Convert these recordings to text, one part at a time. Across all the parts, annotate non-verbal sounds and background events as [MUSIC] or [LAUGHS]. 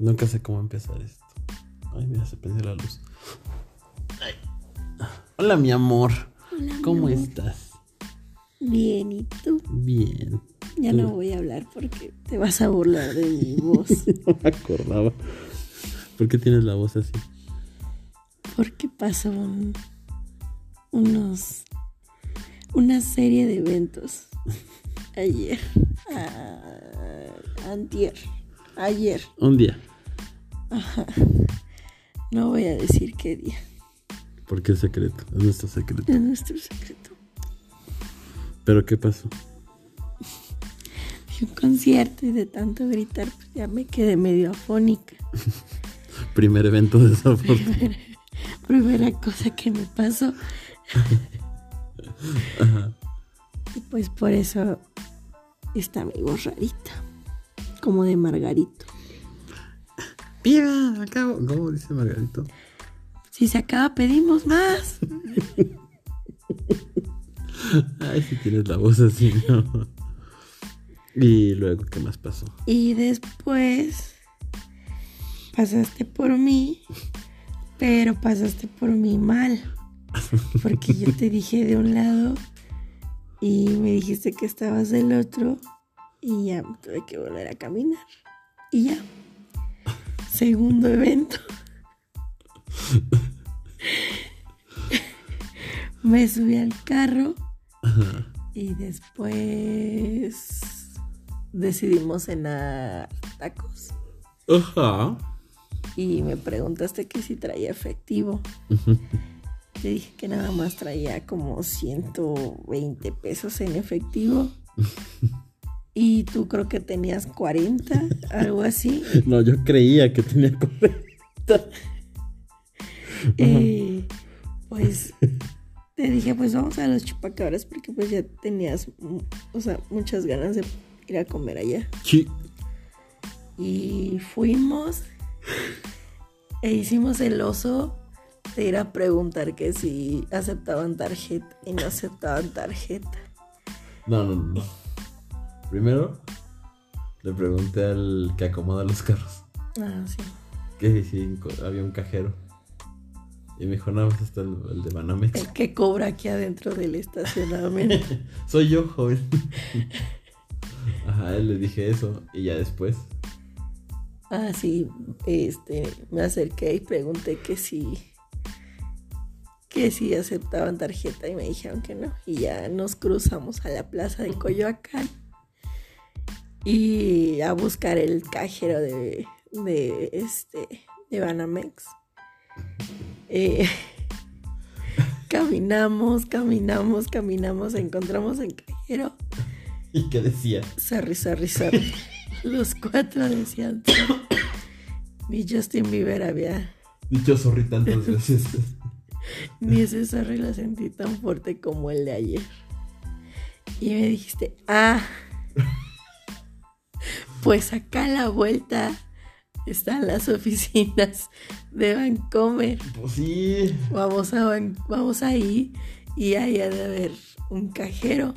Nunca sé cómo empezar esto. Ay, mira, se prendió la luz. Ay. Hola, mi amor. Hola, mi ¿Cómo amor. estás? Bien, ¿y tú? Bien. Ya no voy a hablar porque te vas a burlar de mi [LAUGHS] voz. No me acordaba. ¿Por qué tienes la voz así? Porque pasó un- unos una serie de eventos [LAUGHS] ayer, ah, antier, ayer. Un día. [LAUGHS] No voy a decir qué día. Porque es secreto. Es nuestro secreto. Es nuestro secreto. ¿Pero qué pasó? Fui un concierto y de tanto gritar pues ya me quedé medio afónica. [LAUGHS] Primer evento de esa forma. Primera cosa que me pasó. [LAUGHS] Y pues por eso está mi voz rarita. Como de Margarito. ¡Viva! Acabo. ¿Cómo dice Margarito? Si se acaba, pedimos más. [LAUGHS] Ay, si tienes la voz así, ¿no? Y luego, ¿qué más pasó? Y después pasaste por mí, pero pasaste por mí mal. Porque yo te dije de un lado y me dijiste que estabas del otro y ya tuve que volver a caminar. Y ya. Segundo evento. me subí al carro y después decidimos cenar tacos. Ajá. Y me preguntaste que si traía efectivo. Te dije que nada más traía como 120 pesos en efectivo. [LAUGHS] Y tú creo que tenías 40, algo así. [LAUGHS] No, yo creía que tenía 40. Eh, pues te dije, pues vamos a los chupacabras porque pues ya tenías, o sea, muchas ganas de ir a comer allá. Sí. Y fuimos e hicimos el oso de ir a preguntar que si aceptaban tarjeta y no aceptaban tarjeta. No, no, no. Primero, le pregunté al que acomoda los carros Ah, sí. que si había un cajero. Y me dijo, nada más está el, el de Banamex. El que cobra aquí adentro del estacionamiento. [LAUGHS] Soy yo, joven. Ajá, él le dije eso. Y ya después. Ah, sí, este, me acerqué y pregunté que si, que si aceptaban tarjeta y me dijeron que no. Y ya nos cruzamos a la plaza de Coyoacán y a buscar el cajero de, de este, de Banamex. Eh, [LAUGHS] caminamos, caminamos, caminamos, encontramos el cajero. [LAUGHS] ¿Y qué decía? Sorry, sorry, sorry. [LAUGHS] Los cuatro decían. Ni Justin Bieber había. Dicho sorry tantas veces. Ni ese sorry lo sentí tan fuerte como el de ayer. Y me dijiste, ah, pues acá a la vuelta están las oficinas de Vancomer. pues sí. Vamos, a Van- vamos ahí y ahí ha de haber un cajero.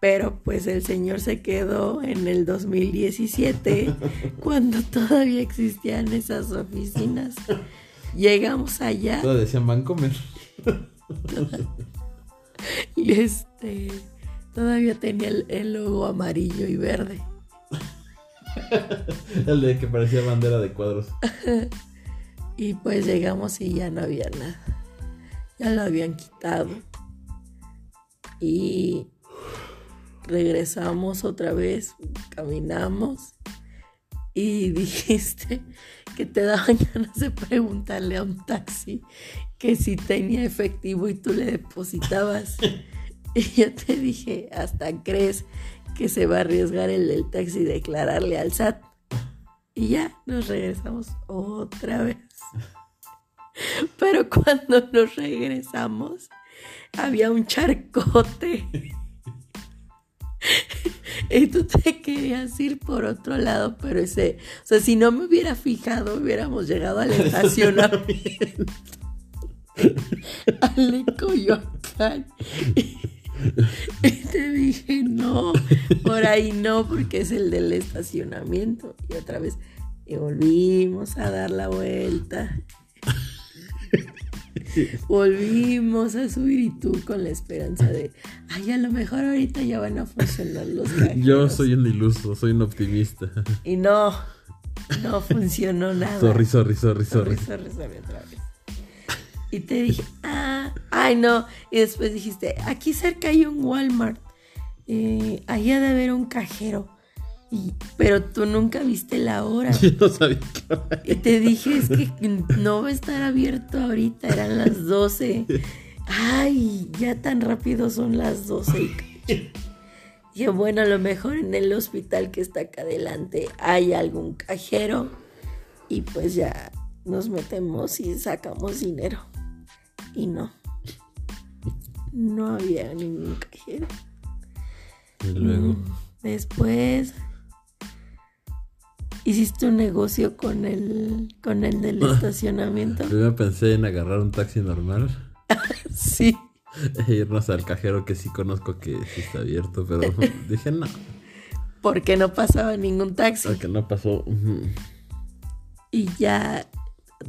Pero pues el señor se quedó en el 2017 [LAUGHS] cuando todavía existían esas oficinas. Llegamos allá Todos decían Vancomer. [LAUGHS] y este todavía tenía el, el logo amarillo y verde. [LAUGHS] El de que parecía bandera de cuadros. [LAUGHS] Y pues llegamos y ya no había nada. Ya lo habían quitado. Y regresamos otra vez, caminamos y [LAUGHS] dijiste que te daban ganas de preguntarle a un taxi que si tenía efectivo y tú le depositabas. [LAUGHS] Y yo te dije, hasta crees que se va a arriesgar el del taxi y declararle al SAT. Y ya nos regresamos otra vez. [LAUGHS] Pero cuando nos regresamos, había un charcote. [LAUGHS] Y tú te querías ir por otro lado, pero ese, o sea, si no me hubiera fijado, hubiéramos llegado al estacionamiento. al Coyoacán. [LAUGHS] Y te dije, no, por ahí no, porque es el del estacionamiento. Y otra vez, Y volvimos a dar la vuelta. [LAUGHS] Volvimos a subir y tú con la esperanza de, ay, a lo mejor ahorita ya van a funcionar los cajeros. [LAUGHS] Yo soy un iluso, soy un optimista. Y no, no funcionó nada. Sorry, sorry, sorry, Sorry, sorry. sorry, sorry, otra vez. Y te dije, ah, ay no. Y después dijiste, aquí cerca hay un Walmart. Eh, allá de haber un cajero. Y- pero tú nunca viste la hora. [LAUGHS] Yo no sabía que Y te dije, es que no va a estar abierto ahorita, eran las 12. Ay, ya tan rápido son las 12. y bueno, a lo mejor en el hospital que está acá adelante hay algún cajero y pues ya nos metemos y sacamos dinero. Y no, no había ningún cajero. Y luego, Mm, Después hiciste un negocio con el con el del [LAUGHS] estacionamiento. primero pensé en agarrar un taxi normal [LAUGHS] Sí. [LAUGHS] e irnos al cajero que sí conozco que sí está abierto, pero dije no, Porque no pasaba ningún taxi. porque no pasó. Y ya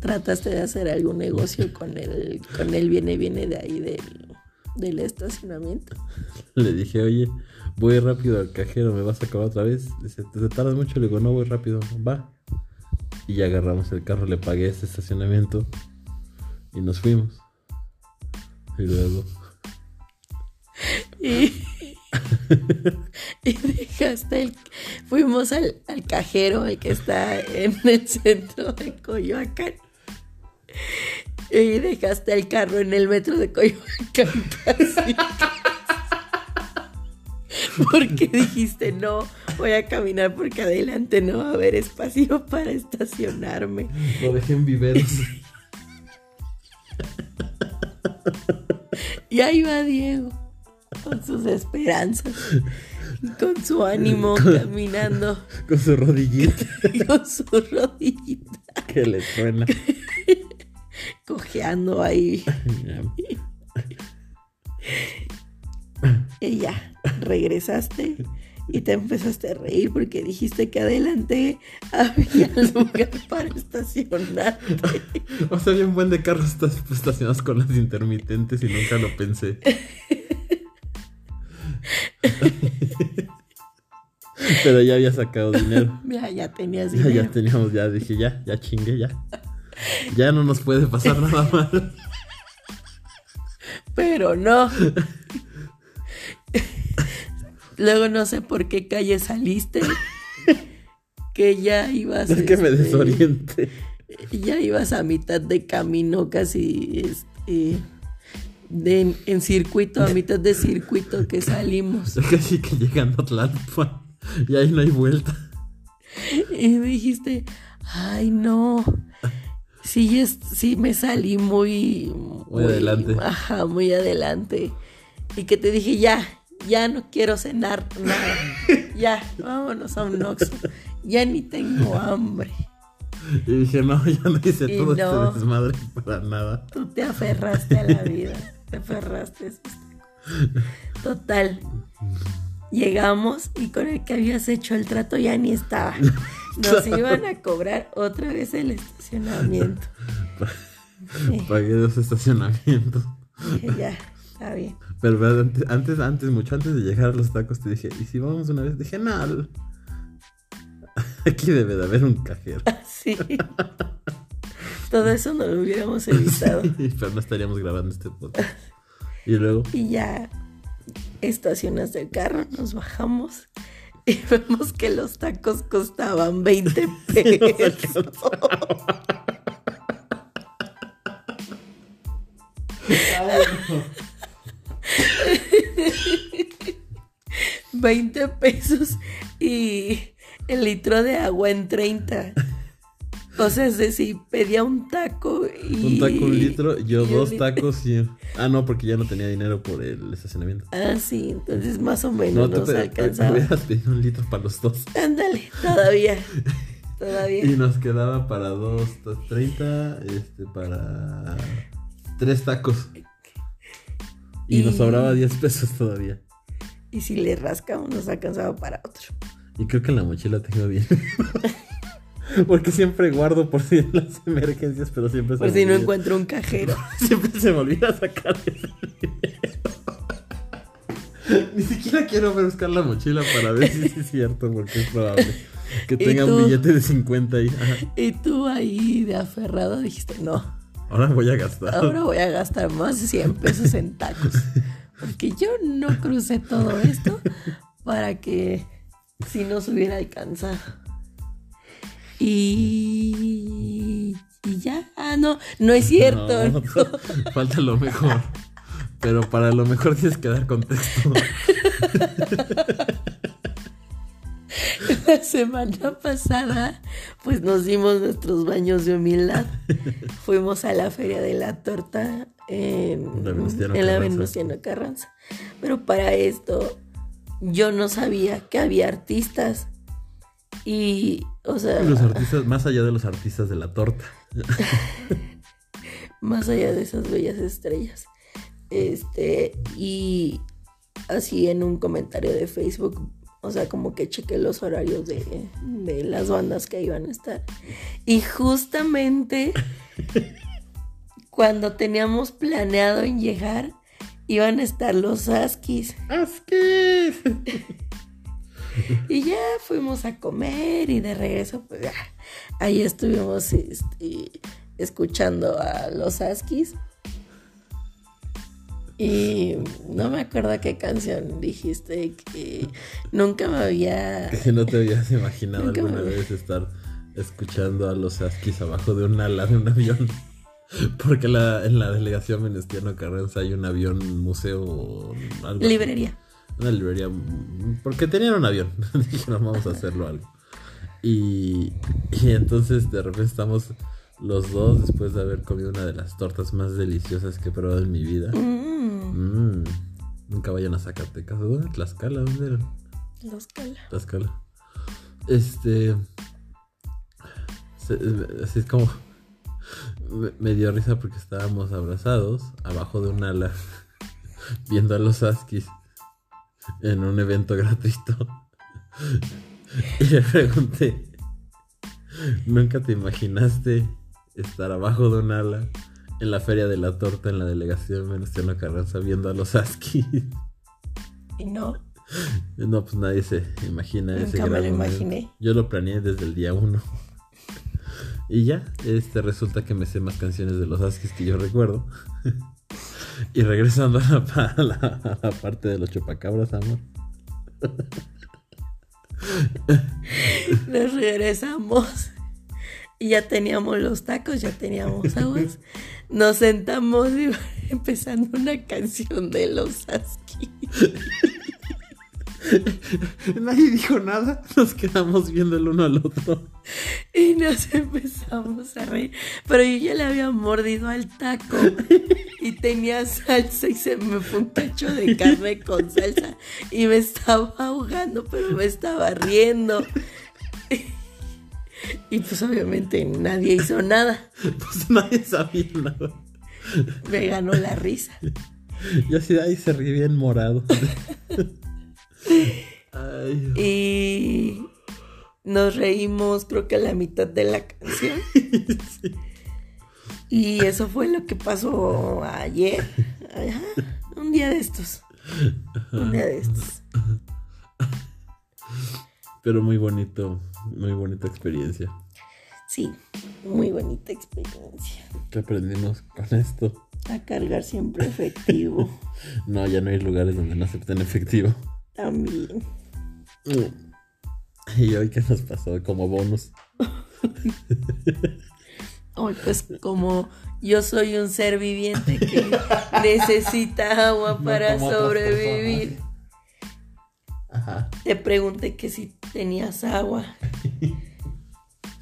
trataste de hacer algún negocio con el con el viene viene de ahí del, del estacionamiento. Le dije, oye, voy rápido al cajero, ¿me vas a acabar otra vez? Dice, ¿te tardas mucho? Le digo, no, voy rápido, va. Y ya agarramos el carro, le pagué ese estacionamiento y nos fuimos. Y luego, Y, [LAUGHS] y dejaste el. Fuimos al, al cajero, el que está en el centro de Coyoacán. Y dejaste el carro en el metro de Coyoacán casi. Porque dijiste, no, voy a caminar porque adelante no va a haber espacio para estacionarme. lo dejé en viveros. Y ahí va Diego, con sus esperanzas, con su ánimo, caminando, con su rodillita con su rodillita, que le suena. [LAUGHS] cojeando ahí. [LAUGHS] Y ya, regresaste y te empezaste a reír porque dijiste que adelante había [LAUGHS] lugar para estacionarte. O sea, había un buen de carros esta- estacionados con las intermitentes y nunca lo pensé. [LAUGHS] Pero ya había sacado dinero. Mira, ya tenías Ya, dinero. ya teníamos, ya dije, ya, ya chingué, ya. Ya no nos puede pasar nada [LAUGHS] mal. Pero no. Luego no sé por qué calle saliste. Que ya ibas. Es que me este, desoriente. Ya ibas a mitad de camino, casi este, de, en circuito, a mitad de circuito que salimos. [LAUGHS] Casi que llegando a Tlalpan. Y ahí no hay vuelta. Y me dijiste, ay no. Sí, es, sí me salí muy, Muy adelante. Ajá, muy adelante. Y que te dije, ya, ya no quiero cenar nada. [LAUGHS] ya, vámonos a un Oxxo. Ya ni tengo hambre. Y dije, no, ya no hice Y todo no. este desmadre para nada. Tú te aferraste a la vida. Te aferraste a. Total. Llegamos y con el que habías hecho el trato ya ni estaba. [LAUGHS] Nos iban a cobrar otra vez el estacionamiento. Sí, [LAUGHS] Pagué dos estacionamientos. ya, está bien. Pero ¿verdad? antes, antes, mucho antes de llegar a los tacos, te dije, ¿y si vamos una vez? Dije, no. [LAUGHS] Aquí debe de haber un cajero. [LAUGHS] Sí. Todo eso no lo hubiéramos evitado. Pero no estaríamos grabando este podcast. Y luego, Y ya estacionas el carro, nos bajamos y vemos que los tacos costaban 20 pesos. [LAUGHS] 20 pesos y el litro de agua en 30. O sea, es decir, pedía un taco y. un taco, un litro, yo dos tacos y... Ah, no, porque ya no tenía dinero por el estacionamiento. Ah, sí, entonces más o No, menos tú nos te, te alcanzaba. hubieras pedido un litro para los dos. Ándale, todavía. [LAUGHS] Todavía. Y nos quedaba para dos, treinta, este, para tres tacos. Y, nos Y- sobraba 10 pesos todavía. Y si le rascamos, nos alcanzaba para otro. Y creo que en la mochila tengo bien. [LAUGHS] [LAUGHS] Porque siempre guardo por si en las emergencias, pero siempre se Por me si no olvida. encuentro un cajero. [LAUGHS] Siempre se me olvida sacar ese dinero. [LAUGHS] Ni siquiera quiero buscar la mochila para ver si es cierto, porque es probable que ¿Y tenga un billete de 50 ahí. Ajá. Y tú ahí de aferrado dijiste, no, Ahora voy a gastar. ahora voy a gastar más de 100 pesos en tacos. Porque yo no crucé todo esto para que si nos hubiera alcanzado. Y, y ya, ah, no, no es cierto. No, no. [LAUGHS] Falta lo mejor. Pero para lo mejor tienes que dar contexto. [LAUGHS] La semana pasada, pues nos dimos nuestros baños de humildad. Fuimos a la feria de la torta en, La Venustiano en la Carranza. Venustiano Carranza. Pero para esto, yo no sabía que había artistas. Y, o sea, Los artistas, más allá de los artistas de la torta. [LAUGHS] más allá de esas bellas estrellas. Este, y así en un comentario de Facebook, o sea, como que chequé los horarios de, de las bandas que iban a estar. Y justamente cuando teníamos planeado en llegar, iban a estar los Askis. ¡Askis! Y ya fuimos a comer y de regreso, pues ya, ahí estuvimos este, escuchando a los Askis. Y no me acuerdo qué canción dijiste que nunca me había... Que [LAUGHS] no te habías imaginado Nunca alguna me- vez estar escuchando a los Askis abajo de un ala de un avión. [LAUGHS] Porque la, en la delegación Venustiano Carranza hay un avión museo. algo. Librería. Una librería. mm, Porque tenían un avión. [LAUGHS] Dijeron, vamos a hacerlo algo. Y, y entonces de repente estamos los dos después de haber comido una de las tortas más deliciosas que he probado en mi vida. Mm, Mm, Nunca vayan a Zacatecas. ¿Dónde? Tlaxcala, ¿dónde era? los cala. Tlaxcala. Este. así es como. Me, me dio risa porque estábamos abrazados abajo de un ala [LAUGHS] viendo a los Askis en un evento gratuito. [LAUGHS] Y le pregunté: ¿Nunca te imaginaste estar abajo de un ala en la Feria de la Torta en la delegación Venustiano Carranza viendo a los Askis? Y no, No, pues nadie se imagina ese me gran lo momento. imaginé. Yo lo planeé desde el día uno. [LAUGHS] y ya, este resulta que me sé más canciones de los Askis que yo recuerdo. [LAUGHS] y regresando [LAUGHS] a la, parte de los chupacabras, amor. nos regresamos. Ya teníamos los tacos, ya teníamos aguas. Nos sentamos y [LAUGHS] empezando una canción de los Askis. Nadie dijo nada. Nos quedamos viendo el uno al otro. Y nos empezamos a reír. Pero yo ya le había mordido al taco. Y tenía salsa y se me fue un cacho de carne con salsa. Y me estaba ahogando, pero me estaba riendo. Y pues obviamente nadie hizo nada. Pues nadie sabía nada. Me ganó la risa. Yo así, ahí se ríe bien morado. [LAUGHS] Ay, Y nos reímos creo que a la mitad de la canción. [LAUGHS] Y eso fue lo que pasó ayer. Ajá, un día de estos. Un día de estos. pero muy bonito, muy bonita experiencia. Sí, muy bonita experiencia. ¿Qué aprendimos con esto? A cargar siempre efectivo. [LAUGHS] No, ya no hay lugares donde no acepten efectivo. También. ¿Y hoy qué nos pasó como bonus? [LAUGHS] Ay, pues como yo soy un ser viviente que [LAUGHS] necesita agua para sobrevivir, Ajá. te pregunté que si tenías agua. [LAUGHS]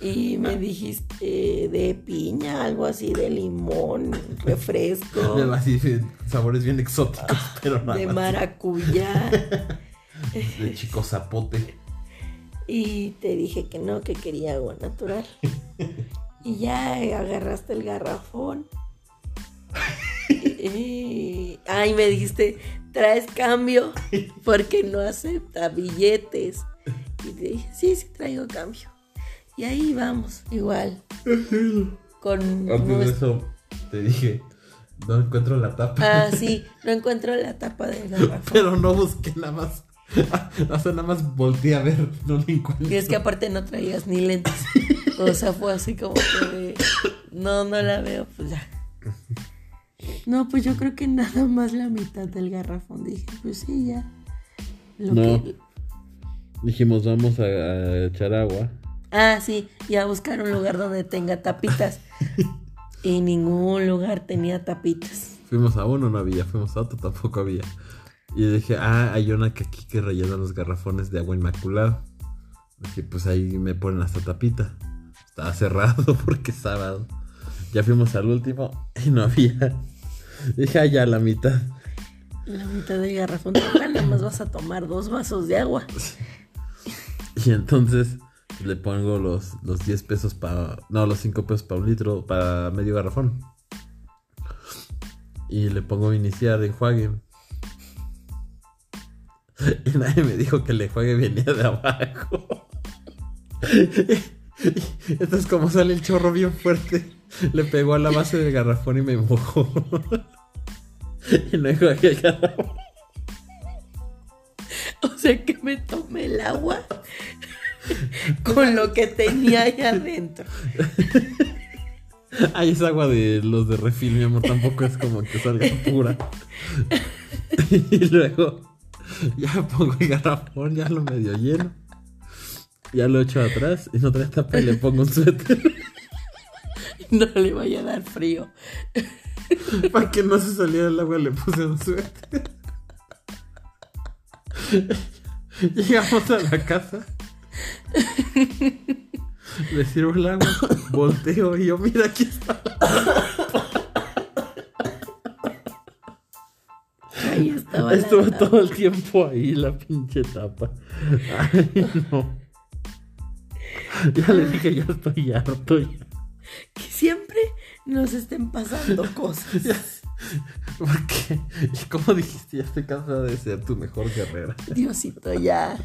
Y me dijiste de piña, algo así, de limón, refresco, De [LAUGHS] así, sabores bien exóticos, pero nada de más. maracuyá. [LAUGHS] De chico zapote. Y te dije que no, que quería agua natural. [LAUGHS] Y ya agarraste el garrafón. Y, ay, me dijiste, traes cambio porque no acepta billetes. Y te dije, sí, sí traigo cambio. Y ahí vamos, igual. [LAUGHS] Con Antes de eso, te dije, no encuentro la tapa. Ah, [LAUGHS] sí, no encuentro la tapa del garrafón. [LAUGHS] Pero no busqué nada más. O sea, nada más volteé a ver, no lo encuentro. Y es que aparte no traías ni lentes. O sea, fue así como que no, no la veo, pues ya. No, pues yo creo que nada más la mitad del garrafón. Dije, pues sí, ya. Lo No. que- Dijimos, vamos a, a echar agua. Ah, sí, y a buscar un lugar donde tenga tapitas. [LAUGHS] Y ningún lugar tenía tapitas. Fuimos a uno, no había. Fuimos a otro, tampoco había. Y dije, ah, hay una que aquí que rellena los garrafones de agua inmaculada. Dije, pues ahí me ponen hasta tapita. Estaba cerrado [LAUGHS] porque es sábado. Ya fuimos al último y no había. Dije, ah, ya la mitad. La mitad del garrafón. Nada más vas a tomar dos vasos de agua. [LAUGHS] Y entonces le pongo los, los 10 pesos para. No, los 5 pesos para un litro, para medio garrafón. Y le pongo iniciar enjuague. [LAUGHS] Y nadie me dijo que el enjuague venía de abajo. [LAUGHS] Entonces, como sale el chorro bien fuerte, le pegó a la base del garrafón y me mojó. [LAUGHS] Y no enjuagué el garrafón. O sea que me tomé el agua [LAUGHS] con lo que tenía ahí adentro. [LAUGHS] Ay, es agua de los de refil, mi amor. Tampoco es como que salga pura. [LAUGHS] y luego ya pongo el garrafón, ya lo medio lleno. Ya lo echo atrás y no trae tapa y le pongo un suéter No le vaya a dar frío. para que no se saliera el agua. Le puse un suéter. Llegamos a la casa. [LAUGHS] Le sirvo el agua, volteo y yo, mira, aquí está. Ahí estaba. Estuvo todo el tiempo ahí la pinche tapa. Ay, no. Ya le dije, ya estoy harto. ya. Que siempre nos estén pasando cosas. Porque, como dijiste, ya estoy cansada de ser tu mejor guerrera. Diosito, ya.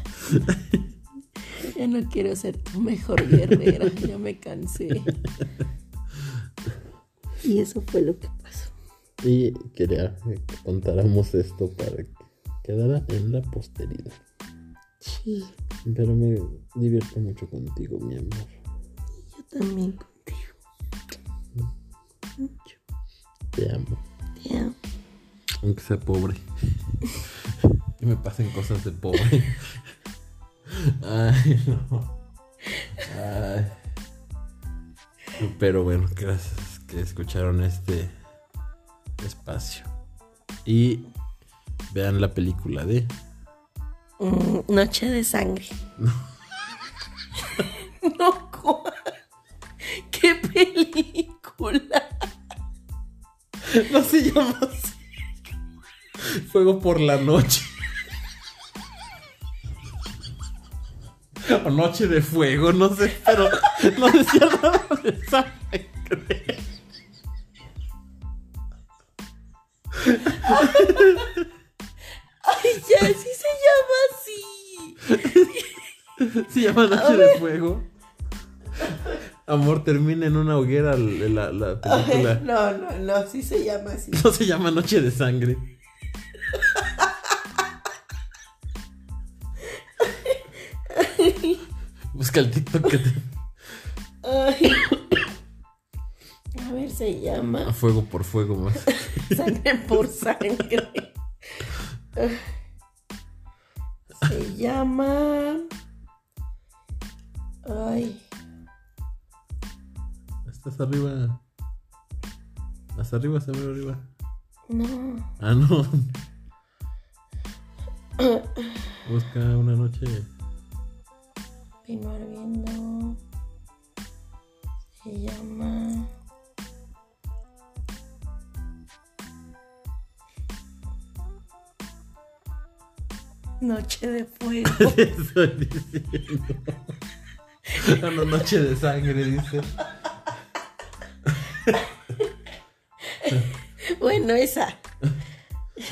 [LAUGHS] Ya no quiero ser tu mejor guerrera. Ya me cansé. Y eso fue lo que pasó. Y quería que contáramos esto para que quedara en la posteridad. Sí, Pero me divierto mucho contigo, mi amor. yo también contigo. Mucho. Te amo. Te amo. Aunque sea pobre. [LAUGHS] y me pasen cosas de pobre. Ay, no. Ay. Pero bueno, gracias que escucharon este espacio. Y vean la película de. Mm, noche de sangre. No. [LAUGHS] ¿cuál? ¿Qué película? No se llama así. Fuego por la noche. O noche de fuego, no sé, pero no decía nada de sangre. Ay, ya, sí se llama así. Se llama Noche de Fuego. Amor, termina en una hoguera la, la película. No, no, no, sí se llama así. No se llama Noche de Sangre. Busca el TikTok que te... Ay. A ver, se llama A fuego por fuego más. [LAUGHS] Sangre por Sangre. Se llama. Ay, Estás arriba. Hasta arriba, hasta arriba, arriba. no. Ah, no. Busca una noche. Pino ardiendo. Se llama. Noche de fuego. [LAUGHS] Estoy diciendo. Una noche de sangre, dice. bueno, esa.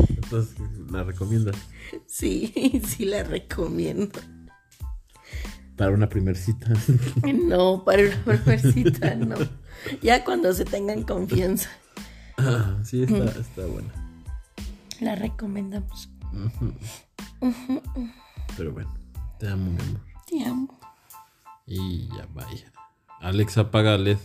Entonces, ¿la recomiendas? Sí, [LAUGHS] sí la recomiendo. Para una primer cita. [LAUGHS] No, para una primer cita, no. Ya cuando se tengan confianza. Ah, sí, está, está buena. La recomendamos. Pero bueno, te amo, mi amor. Te amo. Y ya vaya. Alexa, apaga LED.